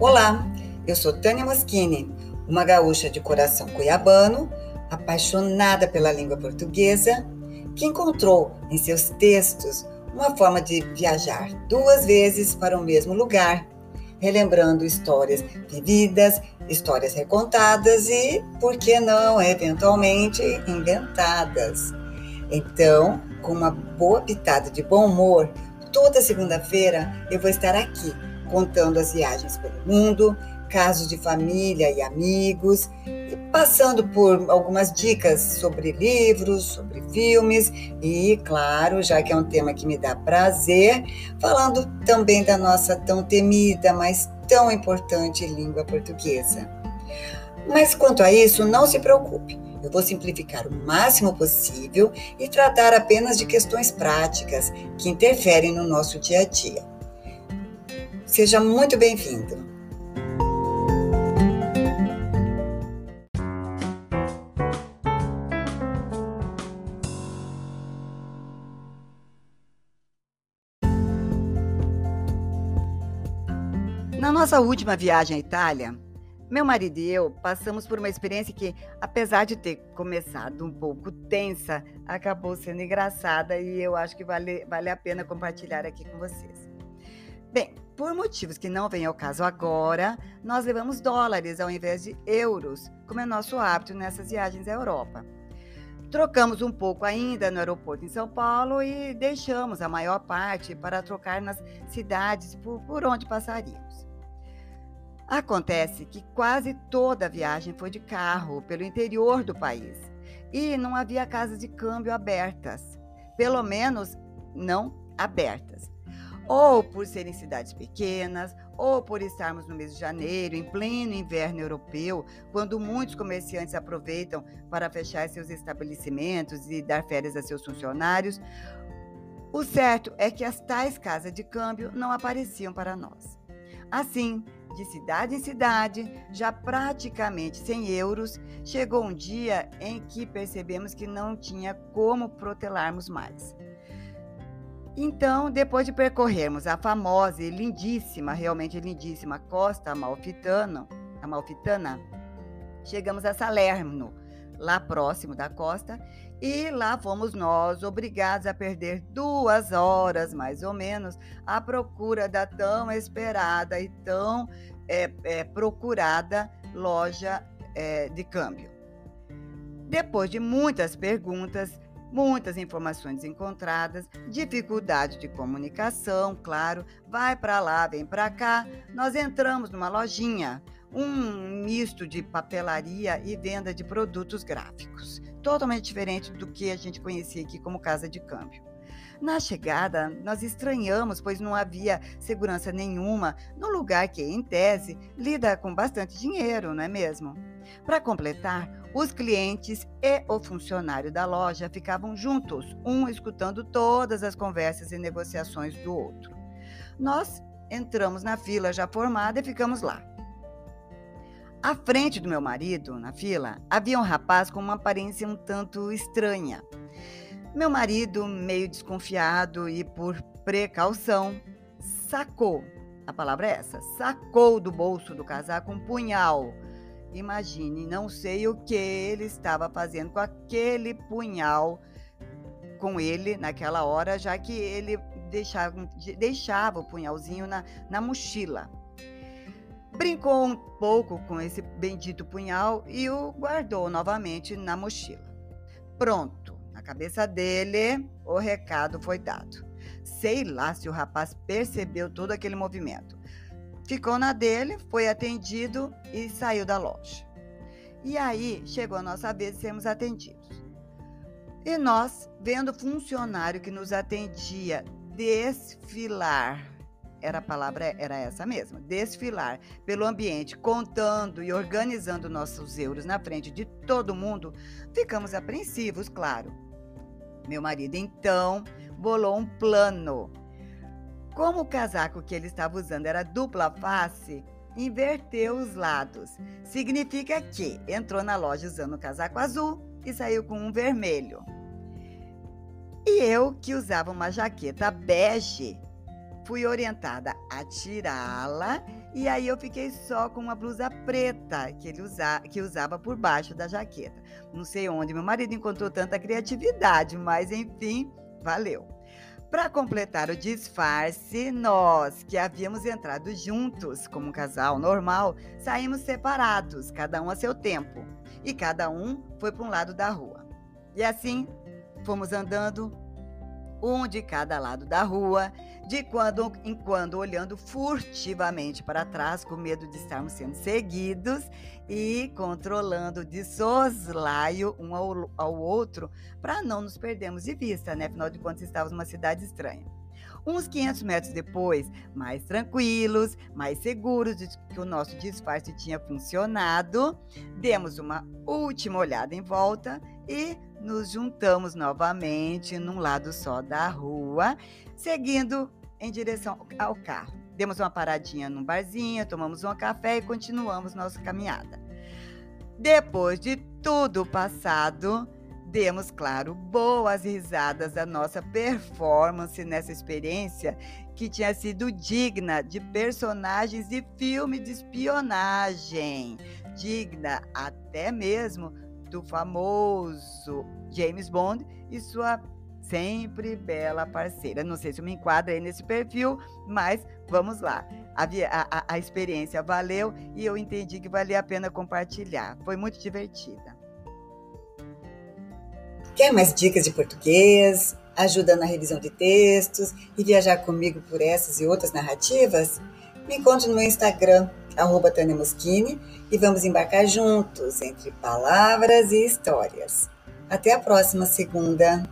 Olá, eu sou Tânia Moschini, uma gaúcha de coração cuiabano, apaixonada pela língua portuguesa, que encontrou em seus textos uma forma de viajar duas vezes para o mesmo lugar, relembrando histórias vividas, histórias recontadas e, por que não, eventualmente inventadas. Então, com uma boa pitada de bom humor, toda segunda-feira eu vou estar aqui contando as viagens pelo mundo, casos de família e amigos, e passando por algumas dicas sobre livros, sobre filmes e, claro, já que é um tema que me dá prazer, falando também da nossa tão temida, mas tão importante língua portuguesa. Mas quanto a isso, não se preocupe. Eu vou simplificar o máximo possível e tratar apenas de questões práticas que interferem no nosso dia a dia. Seja muito bem-vindo. Na nossa última viagem à Itália, meu marido e eu passamos por uma experiência que, apesar de ter começado um pouco tensa, acabou sendo engraçada e eu acho que vale, vale a pena compartilhar aqui com vocês. Bem, por motivos que não vêm ao caso agora, nós levamos dólares ao invés de euros, como é nosso hábito nessas viagens à Europa. Trocamos um pouco ainda no aeroporto em São Paulo e deixamos a maior parte para trocar nas cidades por, por onde passaríamos. Acontece que quase toda a viagem foi de carro pelo interior do país e não havia casas de câmbio abertas, pelo menos não abertas ou por serem cidades pequenas, ou por estarmos no mês de janeiro, em pleno inverno europeu, quando muitos comerciantes aproveitam para fechar seus estabelecimentos e dar férias a seus funcionários. O certo é que as tais casas de câmbio não apareciam para nós. Assim, de cidade em cidade, já praticamente 100 euros, chegou um dia em que percebemos que não tinha como protelarmos mais. Então, depois de percorrermos a famosa e lindíssima, realmente lindíssima Costa Amalfitana, Amalfitana chegamos a Salerno, lá próximo da costa, e lá fomos nós obrigados a perder duas horas, mais ou menos, à procura da tão esperada e tão é, é, procurada loja é, de câmbio. Depois de muitas perguntas, muitas informações encontradas, dificuldade de comunicação, claro, vai para lá, vem para cá. Nós entramos numa lojinha, um misto de papelaria e venda de produtos gráficos, totalmente diferente do que a gente conhecia aqui como casa de câmbio. Na chegada, nós estranhamos, pois não havia segurança nenhuma no lugar que, em tese, lida com bastante dinheiro, não é mesmo? Para completar, os clientes e o funcionário da loja ficavam juntos, um escutando todas as conversas e negociações do outro. Nós entramos na fila já formada e ficamos lá. À frente do meu marido, na fila, havia um rapaz com uma aparência um tanto estranha. Meu marido, meio desconfiado e por precaução, sacou a palavra é essa sacou do bolso do casaco um punhal Imagine, não sei o que ele estava fazendo com aquele punhal com ele naquela hora, já que ele deixava, deixava o punhalzinho na, na mochila. Brincou um pouco com esse bendito punhal e o guardou novamente na mochila. Pronto, cabeça dele, o recado foi dado. Sei lá se o rapaz percebeu todo aquele movimento. Ficou na dele, foi atendido e saiu da loja. E aí chegou a nossa vez de sermos atendidos. E nós, vendo o funcionário que nos atendia desfilar, era a palavra era essa mesma, desfilar pelo ambiente, contando e organizando nossos euros na frente de todo mundo, ficamos apreensivos, claro. Meu marido então bolou um plano como o casaco que ele estava usando era dupla face, inverteu os lados. Significa que entrou na loja usando o casaco azul e saiu com um vermelho. E eu, que usava uma jaqueta bege, fui orientada a tirá-la e aí eu fiquei só com uma blusa preta que ele usa, que usava por baixo da jaqueta. Não sei onde meu marido encontrou tanta criatividade, mas enfim, valeu. Para completar o disfarce, nós que havíamos entrado juntos como um casal normal, saímos separados, cada um a seu tempo, e cada um foi para um lado da rua. E assim fomos andando um de cada lado da rua, de quando em quando olhando furtivamente para trás, com medo de estarmos sendo seguidos e controlando de soslaio um ao, ao outro para não nos perdermos de vista, né? Afinal de contas, estávamos numa cidade estranha. Uns 500 metros depois, mais tranquilos, mais seguros de que o nosso disfarce tinha funcionado, demos uma última olhada em volta e nos juntamos novamente num lado só da rua, seguindo em direção ao carro. Demos uma paradinha num barzinho, tomamos um café e continuamos nossa caminhada. Depois de tudo passado, demos, claro, boas risadas da nossa performance nessa experiência que tinha sido digna de personagens de filme de espionagem, digna até mesmo do famoso James Bond e sua sempre bela parceira. Não sei se eu me enquadro aí nesse perfil, mas vamos lá. A, a, a experiência valeu e eu entendi que valia a pena compartilhar. Foi muito divertida. Quer mais dicas de português, ajuda na revisão de textos e viajar comigo por essas e outras narrativas? Me encontre no meu Instagram, arroba Tânia Moschini, e vamos embarcar juntos entre palavras e histórias. Até a próxima segunda!